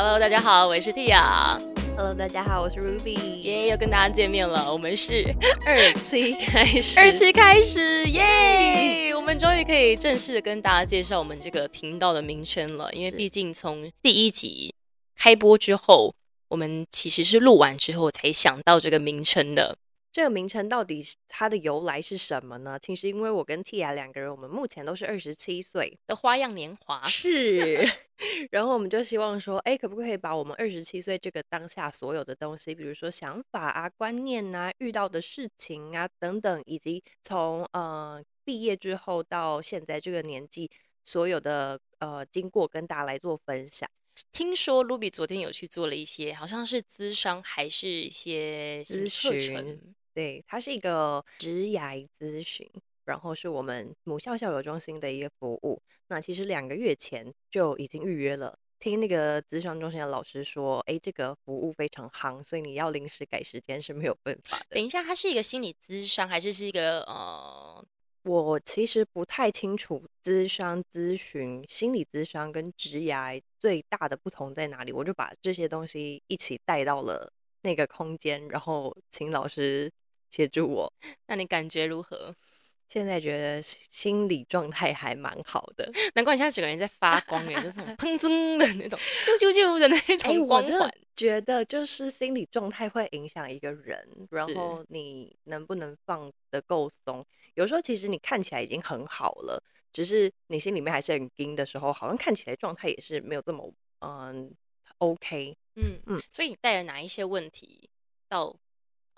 Hello，大家好，我是 Tia。Hello，大家好，我是 Ruby。耶，又跟大家见面了。我们是 二期开始，二期开始，耶！我们终于可以正式的跟大家介绍我们这个频道的名称了。因为毕竟从第一集开播之后，我们其实是录完之后才想到这个名称的。这个名称到底是它的由来是什么呢？其实因为我跟 Tia 两个人，我们目前都是二十七岁，的花样年华是，然后我们就希望说，哎，可不可以把我们二十七岁这个当下所有的东西，比如说想法啊、观念啊、遇到的事情啊等等，以及从呃毕业之后到现在这个年纪所有的呃经过，跟大家来做分享。听说 Ruby 昨天有去做了一些，好像是咨商还是一些咨课询程，对，它是一个职涯咨询，然后是我们母校校友中心的一个服务。那其实两个月前就已经预约了，听那个咨商中心的老师说，哎，这个服务非常夯，所以你要临时改时间是没有办法的。等一下，它是一个心理咨商，还是是一个呃我其实不太清楚咨商、咨询、心理咨商跟职涯最大的不同在哪里，我就把这些东西一起带到了那个空间，然后请老师协助我。那你感觉如何？现在觉得心理状态还蛮好的，难怪你现在整个人在发光耶，就是那种砰噌的那种，啾啾啾的那 哎、种光环。觉得就是心理状态会影响一个人，然后你能不能放得够松。有时候其实你看起来已经很好了，只是你心里面还是很惊的时候，好像看起来状态也是没有这么嗯 OK。嗯嗯嗯，所以你带了哪一些问题到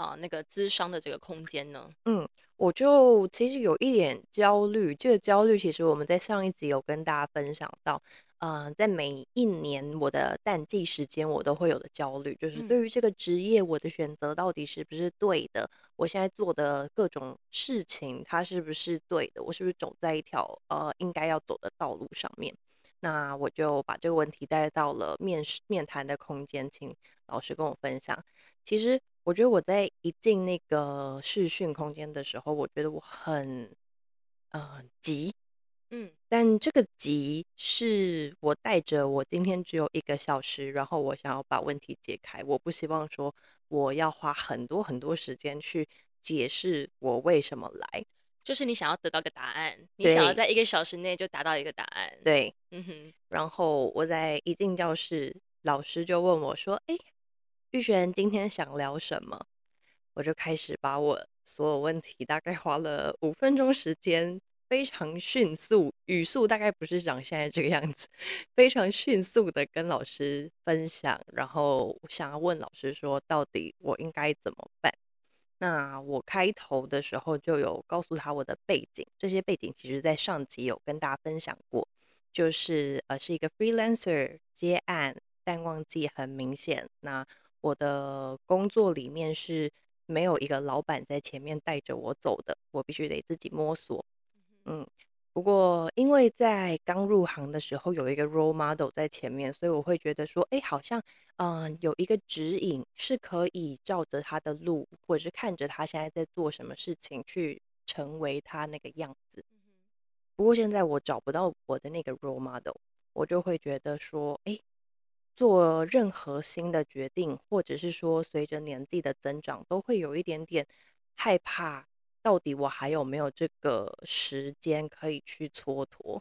啊、那个资商的这个空间呢？嗯我就其实有一点焦虑，这个焦虑其实我们在上一集有跟大家分享到，嗯、在每一年我的淡季时间，我都会有的焦虑，就是嗯对于这个职业，我的选择到底是不是对的？我现在做的各种事情，它是不是对的？我是不是走在一条呃应该要走的道路上面？那我就把这个问题带到了面试面谈的空间，请老师跟我分享。其实我觉得我在一进那个视讯空间的时候，我觉得我很呃急，嗯。但这个急是我带着我今天只有一个小时，然后我想要把问题解开，我不希望说我要花很多很多时间去解释我为什么来。就是你想要得到个答案，你想要在一个小时内就达到一个答案。，对，嗯哼，然后我在一进教室，老师就问我说：“哎，玉璇今天想聊什么？”我就开始把我所有问题，大概花了五分钟时间，非常迅速，语速大概不是长现在这个样子，非常迅速的跟老师分享，然后想要问老师说，到底我应该怎么办？那我开头的时候就有告诉他我的背景，这些背景其实在上集有跟大家分享过。就是呃是一个 freelancer 接案，淡旺季很明显。那我的工作里面是没有一个老板在前面带着我走的，我必须得自己摸索。嗯，不过因为在刚入行的时候有一个 role model 在前面，所以我会觉得说，哎，好像嗯、呃有一个指引是可以照着他的路，或者是看着他现在在做什么事情去成为他那个样子。不过现在我找不到我的那个 role model，我就会觉得说，哎，做任何新的决定，或者是说随着年纪的增长，都会有一点点害怕，到底我还有没有这个时间可以去蹉跎？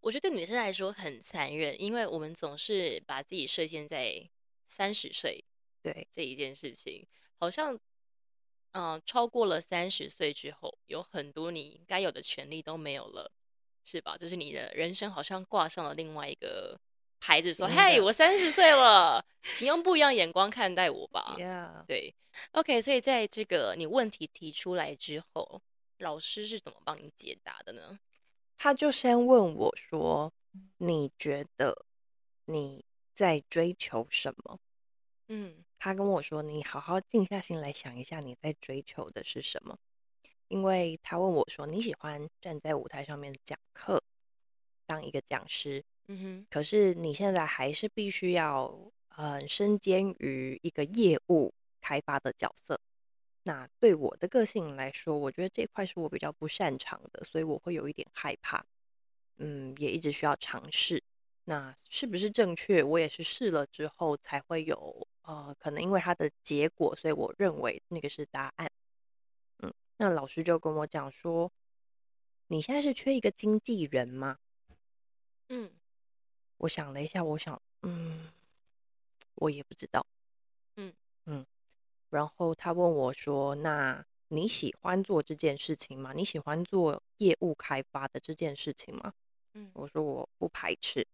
我觉得对女生来说很残忍，因为我们总是把自己设限在三十岁对，这一件事情，好像，嗯、超过了三十岁之后，有很多你该有的权利都没有了，是吧？就是你的人生好像挂上了另外一个牌子，说：“新嘿，的我三十岁了，请用不一样眼光看待我吧。Yeah，对，OK，所以在这个你问题提出来之后，老师是怎么帮你解答的呢？他就先问我说：“你觉得你在追求什么？”嗯他跟我说：“你好好静下心来想一下，你在追求的是什么？”因为他问我说：“你喜欢站在舞台上面讲课，当一个讲师，嗯哼，可是你现在还是必须要呃身兼于一个业务开发的角色。那对我的个性来说，我觉得这块是我比较不擅长的，所以我会有一点害怕。嗯，也一直需要尝试。那是不是正确？我也是试了之后才会有，呃，可能因为它的结果，所以我认为那个是答案。嗯，那老师就跟我讲说，你现在是缺一个经纪人吗？嗯我想了一下，我想，嗯，我也不知道。嗯嗯，然后他问我说：“那你喜欢做这件事情吗？你喜欢做业务开发的这件事情吗？”嗯我说我不排斥。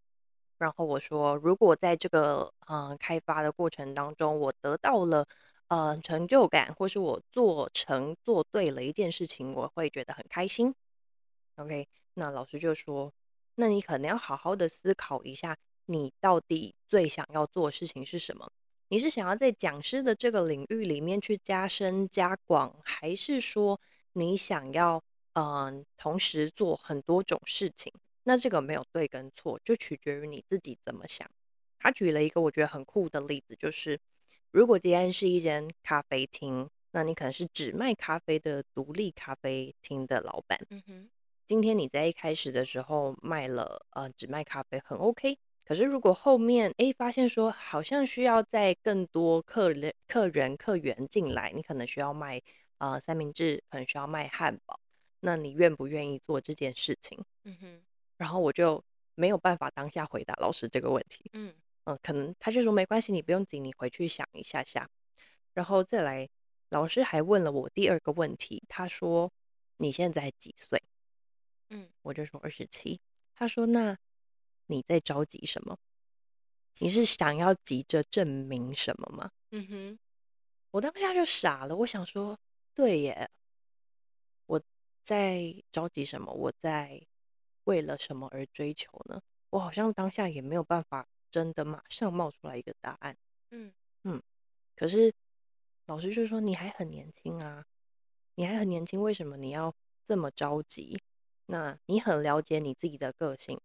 然后我说，如果在这个嗯、呃开发的过程当中，我得到了呃成就感，或是我做成做对了一件事情，我会觉得很开心。OK，那老师就说，那你可能要好好的思考一下，你到底最想要做的事情是什么？你是想要在讲师的这个领域里面去加深加广，还是说你想要嗯、同时做很多种事情？那这个没有对跟错，就取决于你自己怎么想。他举了一个我觉得很酷的例子，就是如果今天是一间咖啡厅，那你可能是只卖咖啡的独立咖啡厅的老板。嗯哼今天你在一开始的时候卖了呃只卖咖啡很 OK，可是如果后面诶发现说好像需要再更多客人客人客源进来，你可能需要卖呃三明治，可能需要卖汉堡，那你愿不愿意做这件事情？嗯哼然后我就没有办法当下回答老师这个问题。嗯嗯，可能他就说没关系，你不用急，你回去想一下下。然后再来，老师还问了我第二个问题，他说你现在几岁？嗯我就说二十七。他说那你在着急什么？你是想要急着证明什么吗？嗯哼我当下就傻了，我想说，对耶，我在着急什么？我在为了什么而追求呢？我好像当下也没有办法真的马上冒出来一个答案。嗯可是老师就说你还很年轻啊，你还很年轻，为什么你要这么着急？那你很了解你自己的个性，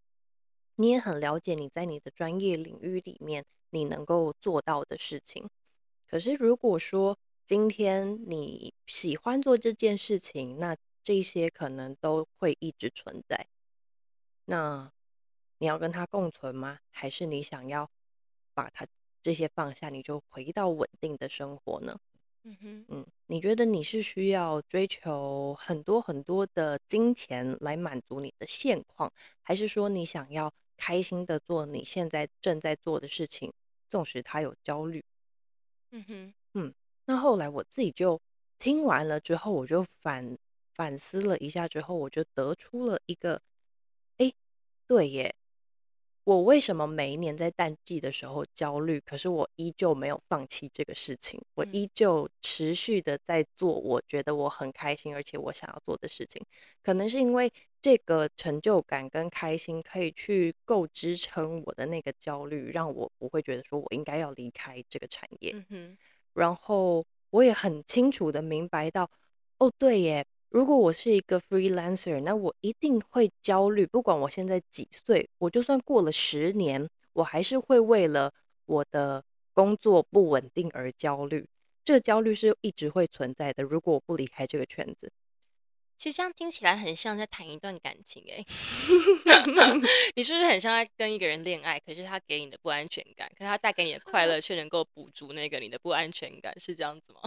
你也很了解你在你的专业领域里面你能够做到的事情。可是如果说今天你喜欢做这件事情，那这些可能都会一直存在。那你要跟它共存吗？还是你想要把它这些放下，你就回到稳定的生活呢？嗯哼嗯，你觉得你是需要追求很多很多的金钱来满足你的现况，还是说你想要开心的做你现在正在做的事情，纵使它有焦虑？嗯哼嗯那后来我自己就听完了之后，我就反反思了一下，之后我就得出了一个，哎，对耶，我为什么每一年在淡季的时候焦虑，可是我依旧没有放弃这个事情，我嗯。依旧持续的在做我觉得我很开心，而且我想要做的事情，可能是因为这个成就感跟开心可以去够支撑我的那个焦虑，让我不会觉得说我应该要离开这个产业。嗯哼。然后我也很清楚的明白到，哦，对耶，如果我是一个 freelancer，那我一定会焦虑，不管我现在几岁，我就算过了十年，我还是会为了我的工作不稳定而焦虑。这焦虑是一直会存在的。如果我不离开这个圈子，其实这样听起来很像在谈一段感情哎、你是不是很像在跟一个人恋爱？可是他给你的不安全感，可是他带给你的快乐却能够补足那个你的不安全感，是这样子吗？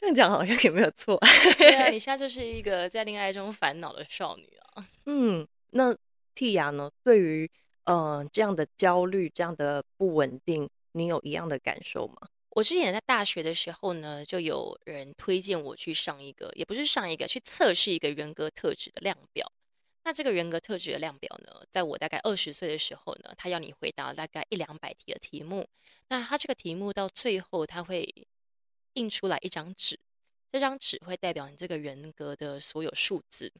这样讲好像也没有错。对啊，你现在就是一个在恋爱中烦恼的少女啊。嗯，那蒂亚呢？对于呃这样的焦虑、这样的不稳定，你有一样的感受吗？我之前在大学的时候呢，就有人推荐我去上一个，也不是上一个，去测试一个人格特质的量表。那这个人格特质的量表呢，在我大概二十岁的时候呢，他要你回答大概一两百题的题目。那他这个题目到最后，他会印出来一张纸，这张纸会代表你这个人格的所有数字。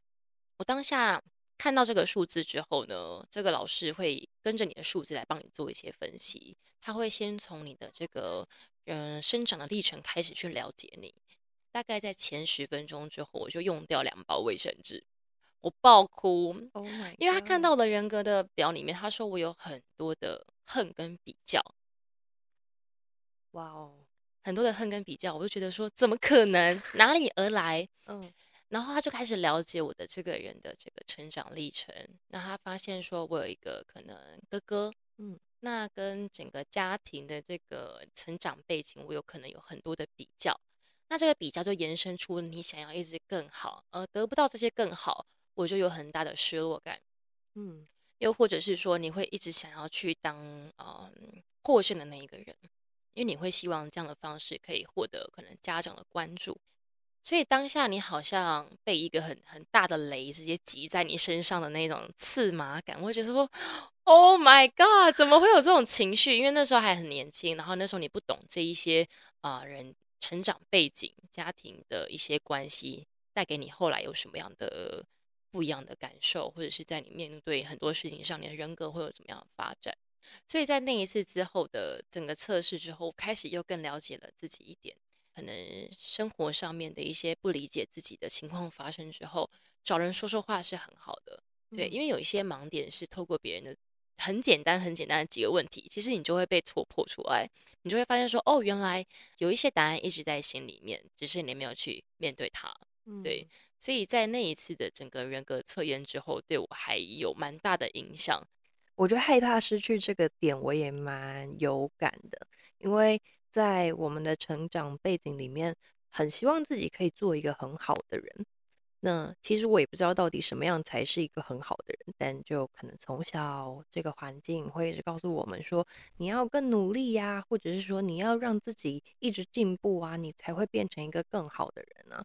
我当下看到这个数字之后呢，这个老师会跟着你的数字来帮你做一些分析。他会先从你的这个嗯、呃生长的历程开始去了解你。大概在前十分钟之后，我就用掉两包卫生纸，我爆哭，Oh 因为他看到了人格的表里面，他说我有很多的恨跟比较，哇哦，很多的恨跟比较，我就觉得说怎么可能，哪里而来？嗯然后他就开始了解我的这个人的这个成长历程。那他发现说我有一个可能哥哥，嗯，那跟整个家庭的这个成长背景，我有可能有很多的比较。那这个比较就延伸出你想要一直更好，而得不到这些更好，我就有很大的失落感。嗯，又或者是说你会一直想要去当嗯获胜的那一个人，因为你会希望这样的方式可以获得可能家长的关注。所以当下你好像被一个很很大的雷直接击在你身上的那种刺麻感，会觉得说，Oh my God，怎么会有这种情绪？因为那时候还很年轻，然后那时候你不懂这一些啊人成长背景、家庭的一些关系带给你后来有什么样的不一样的感受，或者是在你面对很多事情上，你的人格会有怎么样的发展？所以在那一次之后的整个测试之后，开始又更了解了自己一点。可能生活上面的一些不理解自己的情况发生之后，找人说说话是很好的，对，因为有一些盲点是透过别人的很简单、很简单的几个问题，其实你就会被戳破出来，你就会发现说，哦，原来有一些答案一直在心里面，只是你没有去面对它，对，所以在那一次的整个人格测验之后，对我还有蛮大的影响。我觉得害怕失去这个点，我也蛮有感的，因为。在我们的成长背景里面，很希望自己可以做一个很好的人。那其实我也不知道到底什么样才是一个很好的人，但就可能从小这个环境会一直告诉我们说，你要更努力呀，或者是说你要让自己一直进步啊，你才会变成一个更好的人啊。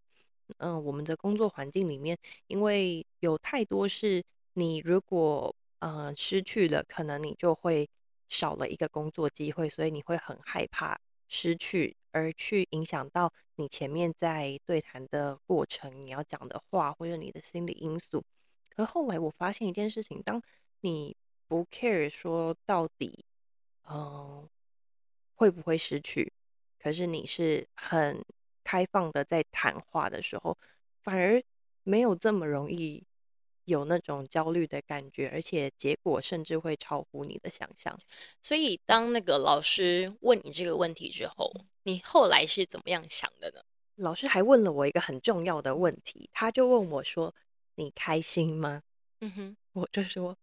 嗯，我们的工作环境里面，因为有太多是你如果嗯失去了，可能你就会少了一个工作机会，所以你会很害怕。失去而去影响到你前面在对谈的过程，你要讲的话或者你的心理因素。可后来我发现一件事情，当你不 care 说到底，嗯，会不会失去，可是你是很开放的在谈话的时候，反而没有这么容易。有那种焦虑的感觉，而且结果甚至会超乎你的想象。所以，当那个老师问你这个问题之后，你后来是怎么样想的呢？老师还问了我一个很重要的问题，他就问我说：“你开心吗？”嗯哼，我就说：“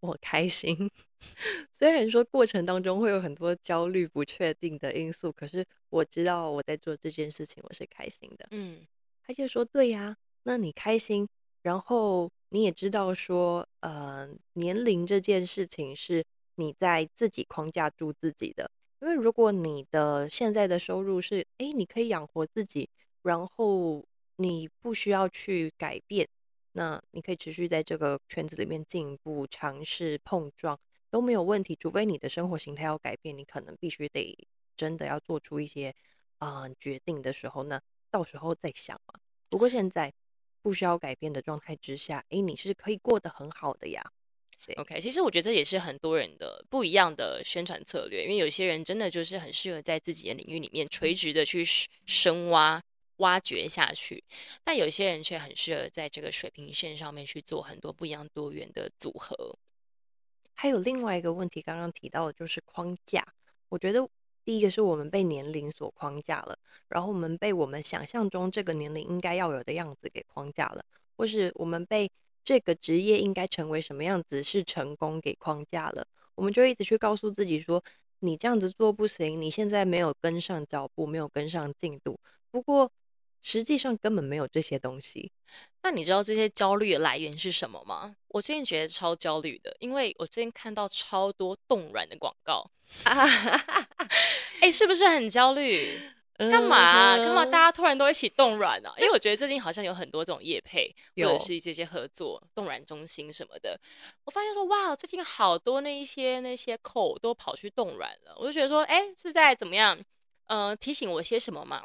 我开心。”虽然说过程当中会有很多焦虑、不确定的因素，可是我知道我在做这件事情，我是开心的。嗯，他就说：“对呀，那你开心，然后。”你也知道说，呃，年龄这件事情是你在自己框架住自己的。因为如果你的现在的收入是，哎，你可以养活自己，然后你不需要去改变，那你可以持续在这个圈子里面进一步、尝试、碰撞都没有问题。除非你的生活形态要改变，你可能必须得真的要做出一些啊决定的时候，那到时候再想嘛。不过现在。不需要改变的状态之下，哎，你是可以过得很好的呀。对，OK，其实我觉得这也是很多人的不一样的宣传策略，因为有些人真的就是很适合在自己的领域里面垂直的去深挖、挖掘下去，但有些人却很适合在这个水平线上面去做很多不一样多元的组合。还有另外一个问题，刚刚提到的就是框架，我觉得。第一个是我们被年龄所框架了，然后我们被我们想象中这个年龄应该要有的样子给框架了，或是我们被这个职业应该成为什么样子是成功给框架了，我们就一直去告诉自己说，你这样子做不行，你现在没有跟上脚步，没有跟上进度。不过实际上根本没有这些东西。那你知道这些焦虑的来源是什么吗？我最近觉得超焦虑的，因为我最近看到超多冻卵的广告 啊，哎，是不是很焦虑？干嘛？干嘛？大家突然都一起冻卵啊？因为我觉得最近好像有很多这种业配，或者是这些合作冻卵中心什么的。我发现说，哇，最近好多那一些那些口都跑去冻卵了，我就觉得说，哎，是在怎么样？呃，提醒我些什么嘛？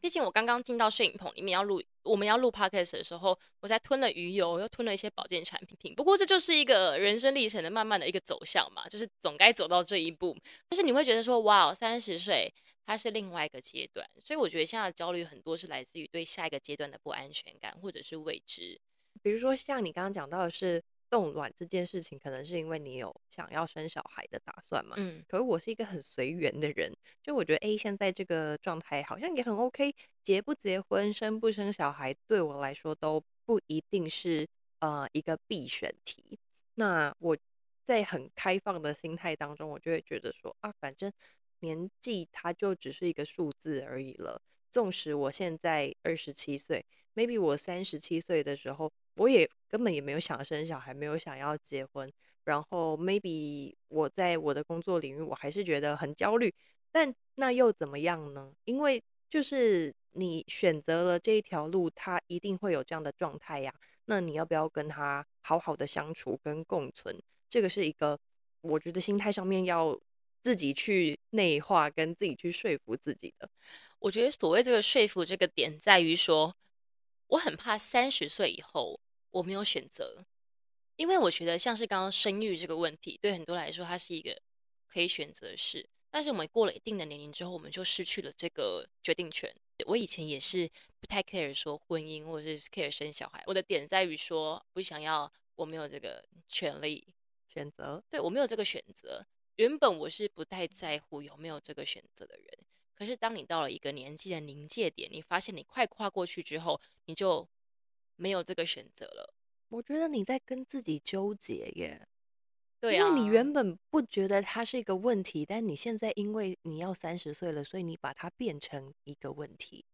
毕竟我刚刚进到摄影棚里面要录，我们要录 podcast 的时候，我才吞了鱼油，又吞了一些保健产品。不过这就是一个人生历程的慢慢的一个走向嘛，就是总该走到这一步。但是你会觉得说，哇，三十岁它是另外一个阶段，所以我觉得现在的焦虑很多是来自于对下一个阶段的不安全感或者是未知。比如说像你刚刚讲到的是冻卵这件事情，可能是因为你有想要生小孩的打算嘛。嗯，可是我是一个很随缘的人，就我觉得，哎，现在这个状态好像也很 OK，结不结婚、生不生小孩，对我来说都不一定是呃一个必选题。那我在很开放的心态当中，我就会觉得说啊，反正年纪它就只是一个数字而已了。纵使我现在二十七岁，maybe 我三十七岁的时候，我也根本也没有想生小孩，没有想要结婚。然后 maybe 我在我的工作领域，我还是觉得很焦虑。但那又怎么样呢？因为就是你选择了这一条路，它一定会有这样的状态呀。那你要不要跟他好好的相处跟共存？这个是一个我觉得心态上面要自己去内化，跟自己去说服自己的。我觉得所谓这个说服这个点在于说，我很怕三十岁以后我没有选择，因为我觉得像是刚刚生育这个问题，对很多来说它是一个可以选择的事，但是我们过了一定的年龄之后，我们就失去了这个决定权。我以前也是不太 care 说婚姻或者是 care 生小孩，我的点在于说不想要，我没有这个权利选择，对我没有这个选择。原本我是不太在乎有没有这个选择的人。可是，当你到了一个年纪的临界点，你发现你快跨过去之后，你就没有这个选择了。我觉得你在跟自己纠结耶。对啊，因为你原本不觉得它是一个问题，但你现在因为你要三十岁了，所以你把它变成一个问题。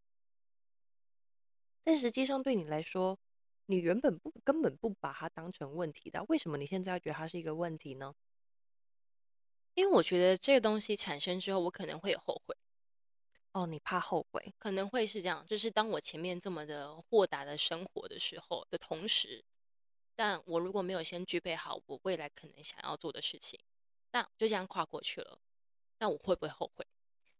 但实际上对你来说，你原本不根本不把它当成问题的，为什么你现在要觉得它是一个问题呢？因为我觉得这个东西产生之后，我可能会有后悔。哦，你怕后悔，可能会是这样。就是当我前面这么的豁达的生活的时候的同时，但我如果没有先具备好我未来可能想要做的事情，那就这样跨过去了。那我会不会后悔？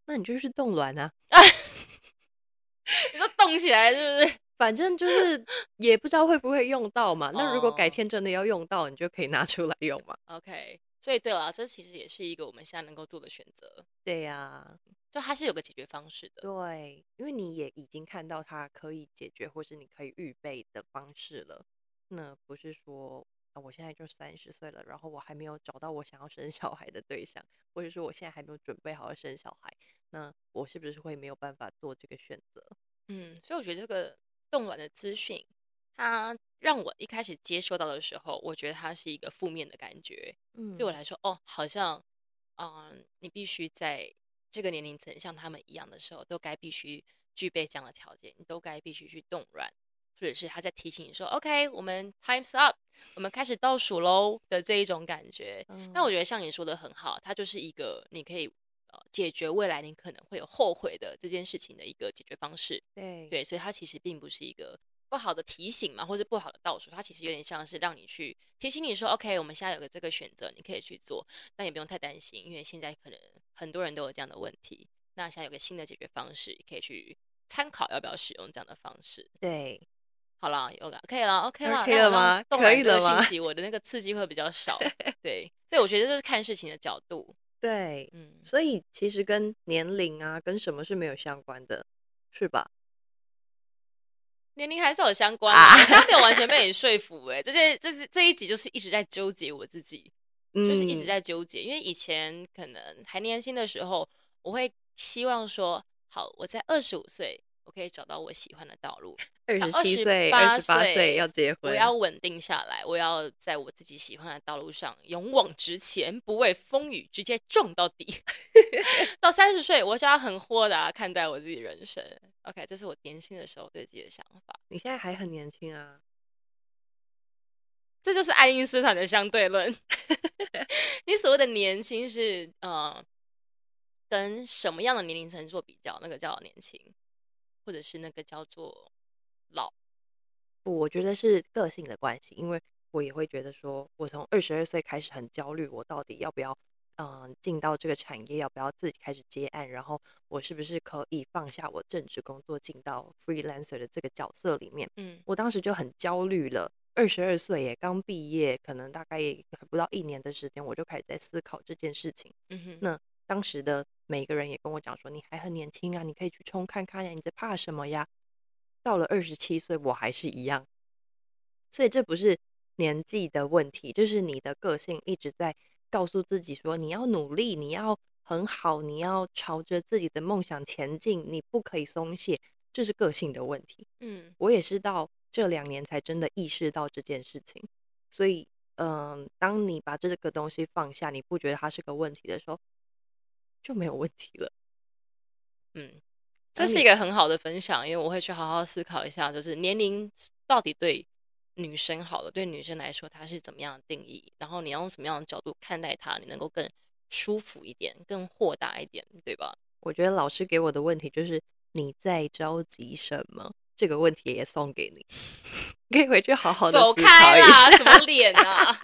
那你就是冻卵啊！你说冻起来是不是？反正就是也不知道会不会用到嘛。那如果改天真的要用到，你就可以拿出来用嘛。OK，所以对了，这其实也是一个我们现在能够做的选择。对呀。就它是有个解决方式的，对，因为你也已经看到它可以解决，或是你可以预备的方式了。那不是说啊，我现在就三十岁了，然后我还没有找到我想要生小孩的对象，或者说我现在还没有准备好要生小孩，那我是不是会没有办法做这个选择？嗯，所以我觉得这个冻卵的资讯，它让我一开始接收到的时候，我觉得它是一个负面的感觉。嗯，对我来说，哦，好像，嗯，你必须在。这个年龄层像他们一样的时候，都该必须具备这样的条件，你都该必须去动软，或者是他在提醒你说：“OK，我们 times up，我们开始倒数喽”的这一种感觉。那我觉得像你说的很好，它就是一个你可以呃解决未来你可能会有后悔的这件事情的一个解决方式。对对，所以它其实并不是一个。不好的提醒嘛，或者不好的倒数，它其实有点像是让你去提醒你说，OK，我们现在有个这个选择，你可以去做，但也不用太担心，因为现在可能很多人都有这样的问题。那现在有个新的解决方式，可以去参考要不要使用这样的方式。对，好了，有了，可以了，OK 了，可以了吗？可以了吗？信息我的那个刺激会比较少。对，对我觉得就是看事情的角度。对，嗯，所以其实跟年龄啊，跟什么是没有相关的，是吧？年龄还是有相关，我现在没有完全被你说服哎，这些这是这一集就是一直在纠结我自己，就是一直在纠结，因为以前可能还年轻的时候，我会希望说，好，我在二十五岁。我可以找到我喜欢的道路。二十七岁、二十八岁要结婚，我要稳定下来，我要在我自己喜欢的道路上勇往直前，不畏风雨，直接撞到底。到三十岁，我就要很豁达看待我自己人生。OK，这是我年轻的时候对自己的想法。你现在还很年轻啊，这就是爱因斯坦的相对论。你所谓的年轻是呃，跟什么样的年龄层做比较？那个叫年轻。或者是那个叫做老，不，我觉得是个性的关系，因为我也会觉得说，我从二十二岁开始很焦虑，我到底要不要嗯进到这个产业，要不要自己开始接案，然后我是不是可以放下我正职工作，进到 freelancer 的这个角色里面？嗯，我当时就很焦虑了，二十二岁也刚毕业，可能大概不到一年的时间，我就开始在思考这件事情。嗯哼，那。当时的每一个人也跟我讲说：“你还很年轻啊，你可以去冲看看呀，你在怕什么呀？”到了二十七岁，我还是一样。所以这不是年纪的问题，就是你的个性一直在告诉自己说你要努力，你要很好，你要朝着自己的梦想前进，你不可以松懈，这是个性的问题。嗯我也是到这两年才真的意识到这件事情，所以，嗯、当你把这个东西放下，你不觉得它是个问题的时候，就没有问题了。嗯，这是一个很好的分享，因为我会去好好思考一下，就是年龄到底对女生好了，对女生来说她是怎么样的定义，然后你要用什么样的角度看待她，你能够更舒服一点，更豁达一点，对吧？我觉得老师给我的问题就是你在着急什么？这个问题也送给你，可以回去好好的走思考开啦，一下。什么脸啊！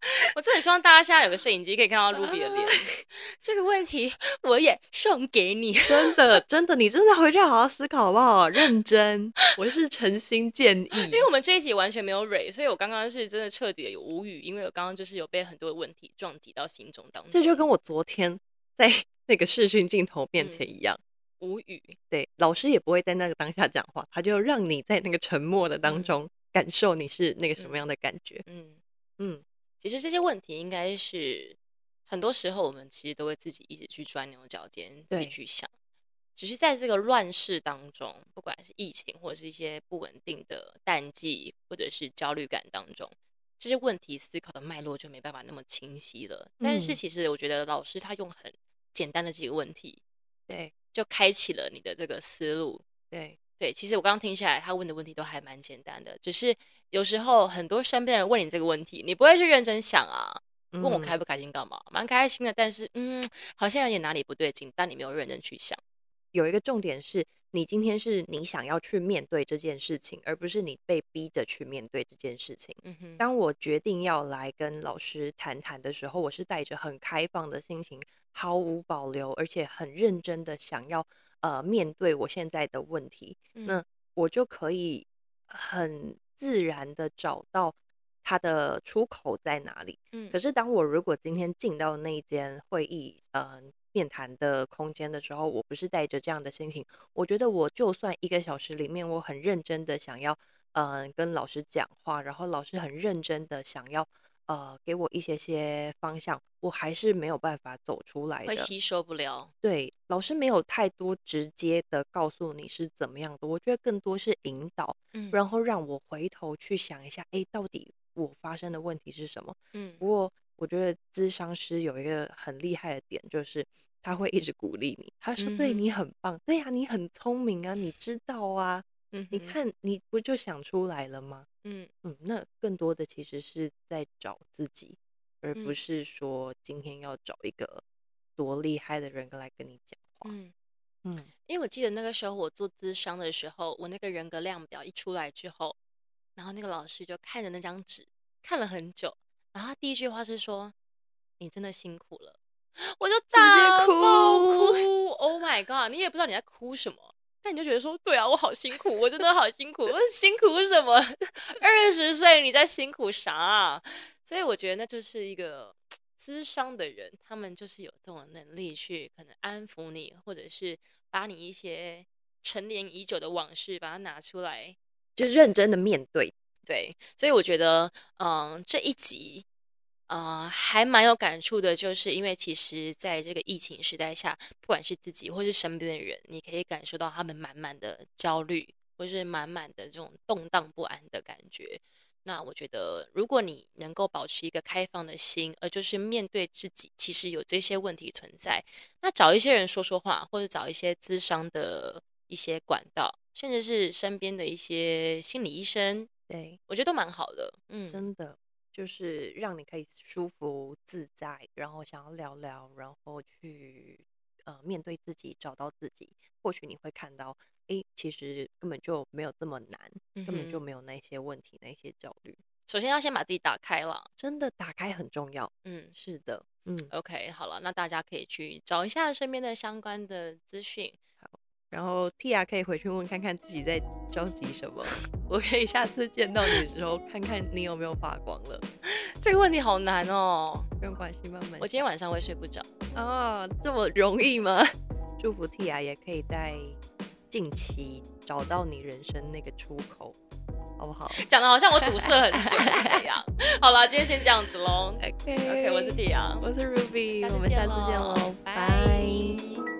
我真的很希望大家现在有个摄影机可以看到 Ruby 的脸。这个问题我也送给你。真的，真的，你真的回去好好思考好不好？认真，我是诚心建议。因为我们这一集完全没有蕊，所以我刚刚是真的彻底的有无语，因为我刚刚就是有被很多的问题撞击到心中当中。这就跟我昨天在那个视讯镜头面前一样。无语。对，老师也不会在那个当下讲话，他就让你在那个沉默的当嗯中感受你是那个什么样的感觉。嗯，嗯，其实这些问题应该是很多时候我们其实都会自己一直去钻牛角尖，自己去想。只是在这个乱世当中，不管是疫情或者是一些不稳定的淡季，或者是焦虑感当中，这些问题思考的脉络就没办法那么清晰了。但是嗯其实我觉得老师他用很简单的几个问题，对就开启了你的这个思路。对，对，其实我刚刚听下来，他问的问题都还蛮简单的，只是有时候很多身边人问你这个问题，你不会去认真想啊，问我嗯开不开心干嘛？蛮开心的，但是嗯，好像有点哪里不对劲，但你没有认真去想。有一个重点是你今天是你想要去面对这件事情，而不是你被逼着去面对这件事情。嗯哼，当我决定要来跟老师谈谈的时候，我是带着很开放的心情，毫无保留，而且很认真的想要呃面对我现在的问题。嗯那我就可以很自然的找到它的出口在哪里。嗯可是当我如果今天进到那一间会议，呃，面谈的空间的时候，我不是带着这样的心情，我觉得我就算一个小时里面，我很认真的想要，嗯、跟老师讲话，然后老师很认真的想要，呃，给我一些些方向，我还是没有办法走出来的。会吸收不了。对，老师没有太多直接的告诉你是怎么样的，我觉得更多是引导，嗯然后让我回头去想一下，哎，到底我发生的问题是什么？嗯不过我觉得咨商师有一个很厉害的点，就是他会一直鼓励你，他说：“对你很棒，对呀、你很聪明啊，你知道啊，嗯，你看你不就想出来了吗？”嗯嗯，那更多的其实是在找自己，而不嗯是说今天要找一个多厉害的人来跟你讲话。嗯，嗯因为我记得那个时候我做咨商的时候，我那个人格量表一出来之后，然后那个老师就看着那张纸看了很久，然后他第一句话是说：“你真的辛苦了。”我就大哭爆哭！Oh my god！你也不知道你在哭什么，但你就觉得说：“对啊，我好辛苦，我真的好辛苦，我辛苦什么？二十岁你在辛苦啥、啊？”所以我觉得那就是一个资商的人，他们就是有这种能力去可能安抚你，或者是把你一些陈年已久的往事把它拿出来。就认真的面对。对，所以我觉得，嗯、这一集，呃，还蛮有感触的，就是因为其实在这个疫情时代下，不管是自己或是身边的人，你可以感受到他们满满的焦虑，或是满满的这种动荡不安的感觉。那我觉得，如果你能够保持一个开放的心，而就是面对自己，其实有这些问题存在，那找一些人说说话，或者找一些咨商的一些管道，甚至是身边的一些心理医生，对，我觉得都蛮好的。嗯，真的就是让你可以舒服自在，然后想要聊聊，然后去呃面对自己，找到自己。或许你会看到，哎，其实根本就没有这么难，根本就没有那些问题、那些焦虑。首先要先把自己打开了。真的打开很重要。嗯是的，嗯。，OK，好了，那大家可以去找一下身边的相关的资讯。然后 Tia 可以回去问看看自己在着急什么，我可以下次见到你的时候看看你有没有发光了。这个问题好难哦，没有关系，慢慢我今天晚上会睡不着。啊，这么容易吗？祝福 Tia 也可以在近期找到你人生那个出口，好不好？讲的好像我堵塞很久一样。好了，今天先这样子喽。OK OK，我是 Tia，我是 Ruby，我们下次咯见喽，拜拜。